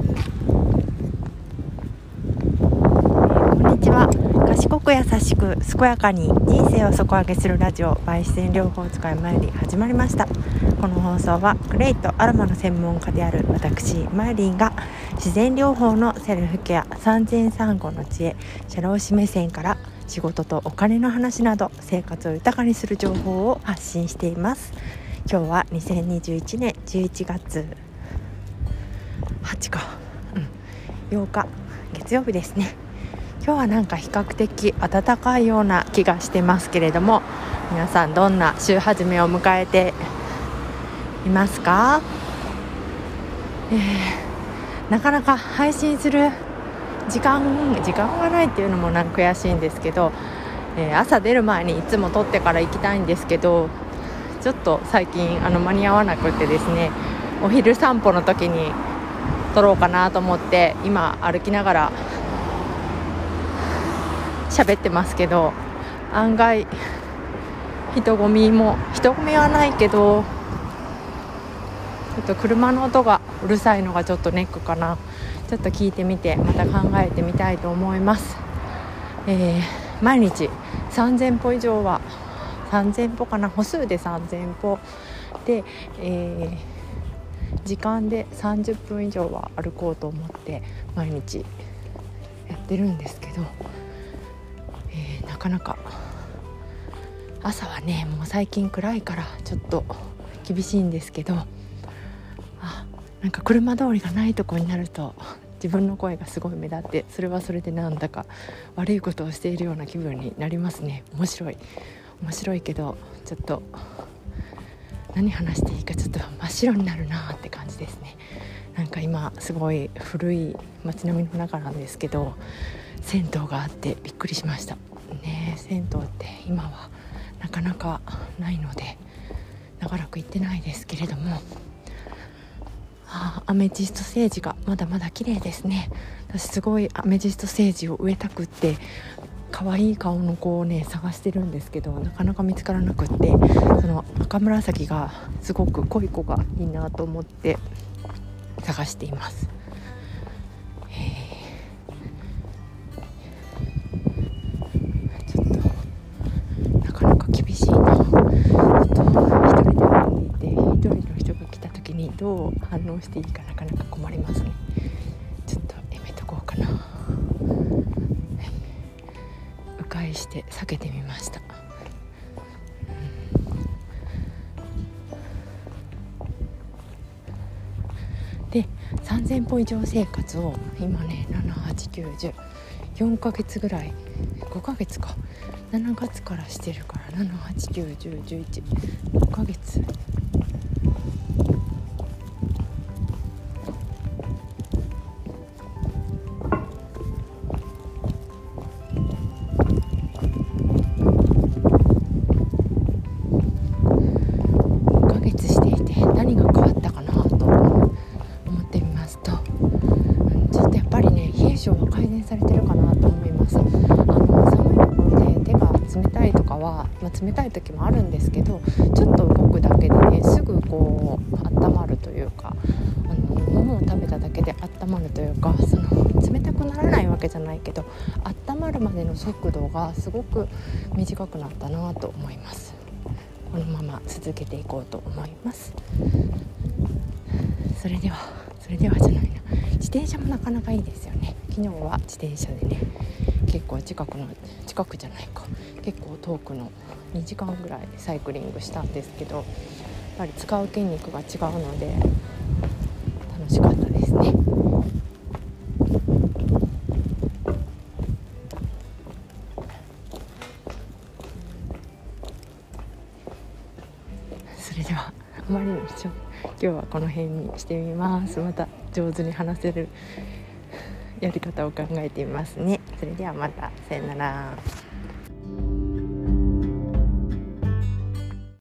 こんにちは。賢く優しく健やかに人生を底上げするラジオバイ自然療法使いまり始まりました。この放送はクレイとアロマの専門家である私マイリンが自然療法のセルフケア産前産後の知恵社労士目線から仕事とお金の話など生活を豊かにする情報を発信しています。今日は2021年11月8か、うん、8日。月曜日ですね。今日はなんか比較的暖かいような気がしてますけれども皆さんどんな週始めを迎えていますか、えー、なかなか配信する時間時間がないっていうのもなんか悔しいんですけど、えー、朝出る前にいつも撮ってから行きたいんですけどちょっと最近あの間に合わなくてですねお昼散歩の時に撮ろうかなと思って今歩きながら喋ってますけど案外人混みも人混みはないけどちょっと車の音がうるさいのがちょっとネックかな。ちょっと聞いてみてまた考えてみたいと思います、えー、毎日3000歩以上は3000歩かな歩数で3000歩。で、えー、時間で30分以上は歩こうと思って毎日やってるんですけど、えー、なかなか朝はねもう最近暗いからちょっと厳しいんですけどあなんか車通りがないとこになると自分の声がすごい目立ってそれはそれでなんだか悪いことをしているような気分になりますね。面白い。面白いけどちょっと何話していいかちょっと真っ白になるなって感じですね。なんか今すごい古い街並みの中なんですけど銭湯があってびっくりしました。ね銭湯って今はなかなかないので長らく行ってないですけれども。あアメジストセージがまだまだ綺麗ですね。私すごいアメジストセージを植えたくって可愛い顔の子をね探してるんですけどなかなか見つからなくってその赤紫がすごく濃い子がいいなと思って探しています。ちょっとなかなか厳しいな。ちょっと一人で歩いていて一人の人が来た時にどう反応していいかなかなか困ります介して避けてみました、で3000歩以上生活を今ね78910 4ヶ月ぐらい。5ヶ月か。7月からしてるから7891011 5ヶ月。冷たい時もあるんですけどちょっと動くだけでねすぐこう温まるというかあの物を食べただけで温まるというかその冷たくならないわけじゃないけど温まるまでの速度がすごく短くなったなと思います。このまま続けていこうと思います。それではそれではじゃないな。自転車もなかなかいいですよね。昨日は自転車でね。結構近くの近くじゃないか結構遠くの2時間ぐらいサイクリングしたんですけどやっぱり使う筋肉が違うので楽しかったですね。それではあまりに今日はこの辺にしてみますまた上手に話せるやり方を考えてみますね。それではまた。さよなら。